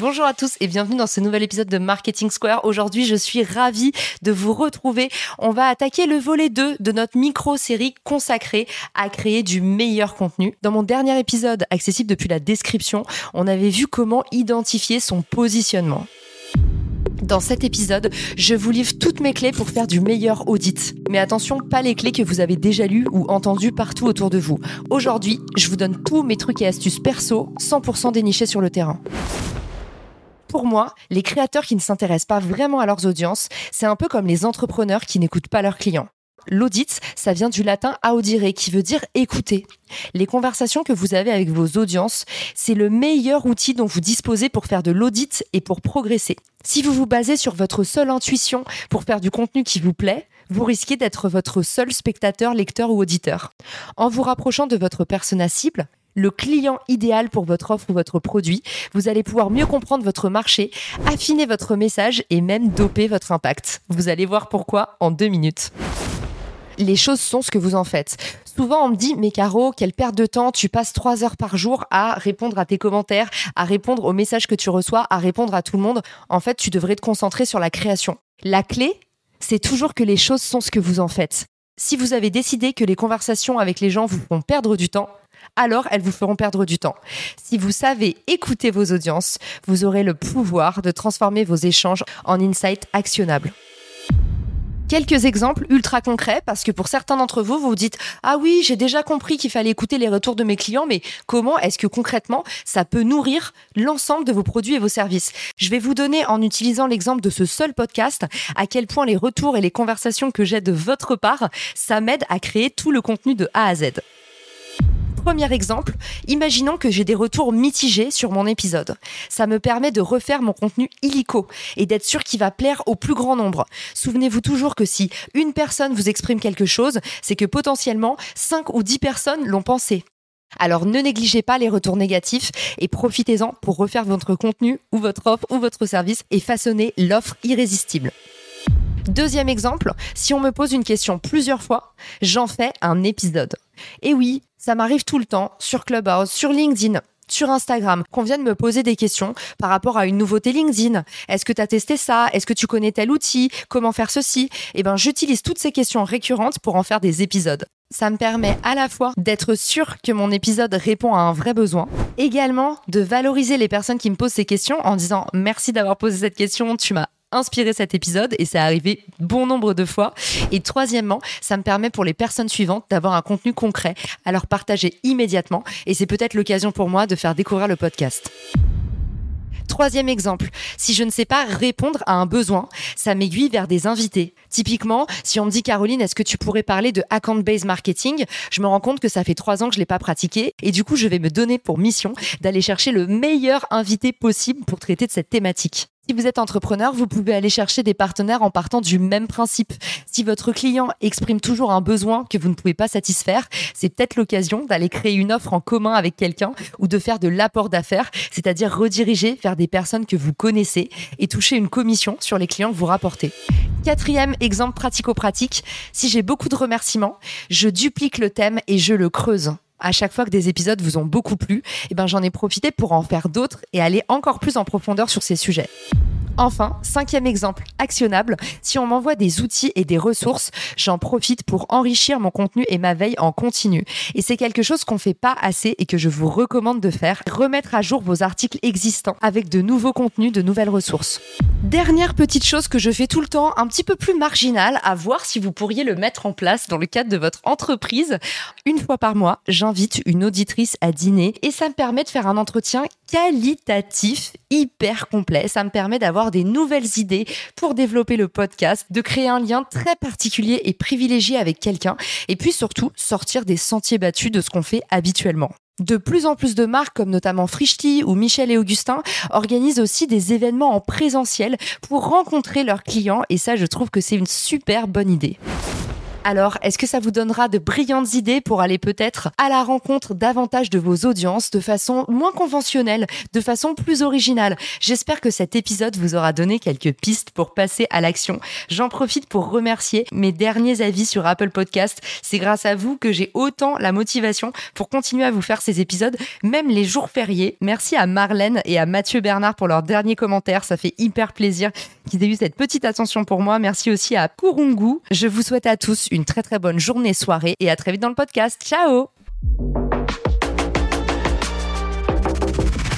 Bonjour à tous et bienvenue dans ce nouvel épisode de Marketing Square. Aujourd'hui, je suis ravie de vous retrouver. On va attaquer le volet 2 de notre micro-série consacrée à créer du meilleur contenu. Dans mon dernier épisode, accessible depuis la description, on avait vu comment identifier son positionnement. Dans cet épisode, je vous livre toutes mes clés pour faire du meilleur audit. Mais attention, pas les clés que vous avez déjà lues ou entendues partout autour de vous. Aujourd'hui, je vous donne tous mes trucs et astuces perso, 100% dénichés sur le terrain pour moi, les créateurs qui ne s'intéressent pas vraiment à leurs audiences, c'est un peu comme les entrepreneurs qui n'écoutent pas leurs clients. L'audit, ça vient du latin audire, qui veut dire écouter. Les conversations que vous avez avec vos audiences, c'est le meilleur outil dont vous disposez pour faire de l'audit et pour progresser. Si vous vous basez sur votre seule intuition pour faire du contenu qui vous plaît, vous risquez d'être votre seul spectateur, lecteur ou auditeur. En vous rapprochant de votre persona cible, le client idéal pour votre offre ou votre produit. Vous allez pouvoir mieux comprendre votre marché, affiner votre message et même doper votre impact. Vous allez voir pourquoi en deux minutes. Les choses sont ce que vous en faites. Souvent, on me dit, mais Caro, quelle perte de temps, tu passes trois heures par jour à répondre à tes commentaires, à répondre aux messages que tu reçois, à répondre à tout le monde. En fait, tu devrais te concentrer sur la création. La clé, c'est toujours que les choses sont ce que vous en faites. Si vous avez décidé que les conversations avec les gens vous font perdre du temps, alors elles vous feront perdre du temps. Si vous savez écouter vos audiences, vous aurez le pouvoir de transformer vos échanges en insights actionnables. Quelques exemples ultra concrets parce que pour certains d'entre vous, vous vous dites ah oui, j'ai déjà compris qu'il fallait écouter les retours de mes clients, mais comment est-ce que concrètement ça peut nourrir l'ensemble de vos produits et vos services? Je vais vous donner en utilisant l'exemple de ce seul podcast à quel point les retours et les conversations que j'ai de votre part, ça m'aide à créer tout le contenu de A à Z. Premier exemple, imaginons que j'ai des retours mitigés sur mon épisode. Ça me permet de refaire mon contenu illico et d'être sûr qu'il va plaire au plus grand nombre. Souvenez-vous toujours que si une personne vous exprime quelque chose, c'est que potentiellement 5 ou 10 personnes l'ont pensé. Alors ne négligez pas les retours négatifs et profitez-en pour refaire votre contenu ou votre offre ou votre service et façonner l'offre irrésistible. Deuxième exemple, si on me pose une question plusieurs fois, j'en fais un épisode. Et oui, ça m'arrive tout le temps sur Clubhouse, sur LinkedIn, sur Instagram qu'on vienne me poser des questions par rapport à une nouveauté LinkedIn. Est-ce que tu as testé ça? Est-ce que tu connais tel outil? Comment faire ceci? Eh ben, j'utilise toutes ces questions récurrentes pour en faire des épisodes. Ça me permet à la fois d'être sûr que mon épisode répond à un vrai besoin, également de valoriser les personnes qui me posent ces questions en disant merci d'avoir posé cette question, tu m'as inspiré cet épisode et ça arrivé bon nombre de fois. Et troisièmement, ça me permet pour les personnes suivantes d'avoir un contenu concret à leur partager immédiatement et c'est peut-être l'occasion pour moi de faire découvrir le podcast. Troisième exemple, si je ne sais pas répondre à un besoin, ça m'aiguille vers des invités. Typiquement, si on me dit Caroline, est-ce que tu pourrais parler de account-based marketing Je me rends compte que ça fait trois ans que je l'ai pas pratiqué et du coup, je vais me donner pour mission d'aller chercher le meilleur invité possible pour traiter de cette thématique. Si vous êtes entrepreneur, vous pouvez aller chercher des partenaires en partant du même principe. Si votre client exprime toujours un besoin que vous ne pouvez pas satisfaire, c'est peut-être l'occasion d'aller créer une offre en commun avec quelqu'un ou de faire de l'apport d'affaires, c'est-à-dire rediriger vers des personnes que vous connaissez et toucher une commission sur les clients que vous rapportez. Quatrième exemple pratico-pratique, si j'ai beaucoup de remerciements, je duplique le thème et je le creuse à chaque fois que des épisodes vous ont beaucoup plu, eh ben j'en ai profité pour en faire d'autres et aller encore plus en profondeur sur ces sujets. Enfin, cinquième exemple actionnable, si on m'envoie des outils et des ressources, j'en profite pour enrichir mon contenu et ma veille en continu. Et c'est quelque chose qu'on fait pas assez et que je vous recommande de faire, remettre à jour vos articles existants avec de nouveaux contenus, de nouvelles ressources. Dernière petite chose que je fais tout le temps, un petit peu plus marginale, à voir si vous pourriez le mettre en place dans le cadre de votre entreprise. Une fois par mois, j'invite une auditrice à dîner et ça me permet de faire un entretien qualitatif, hyper complet. Ça me permet d'avoir des nouvelles idées pour développer le podcast, de créer un lien très particulier et privilégié avec quelqu'un et puis surtout sortir des sentiers battus de ce qu'on fait habituellement. De plus en plus de marques, comme notamment Frischti ou Michel et Augustin, organisent aussi des événements en présentiel pour rencontrer leurs clients et ça, je trouve que c'est une super bonne idée. Alors, est-ce que ça vous donnera de brillantes idées pour aller peut-être à la rencontre davantage de vos audiences de façon moins conventionnelle, de façon plus originale? J'espère que cet épisode vous aura donné quelques pistes pour passer à l'action. J'en profite pour remercier mes derniers avis sur Apple Podcast. C'est grâce à vous que j'ai autant la motivation pour continuer à vous faire ces épisodes, même les jours fériés. Merci à Marlène et à Mathieu Bernard pour leurs derniers commentaires. Ça fait hyper plaisir qu'ils aient eu cette petite attention pour moi. Merci aussi à Kurungu. Je vous souhaite à tous une très très bonne journée, soirée et à très vite dans le podcast. Ciao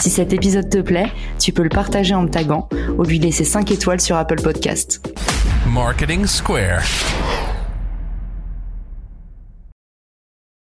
Si cet épisode te plaît, tu peux le partager en me taguant ou lui laisser 5 étoiles sur Apple Podcast. Marketing Square.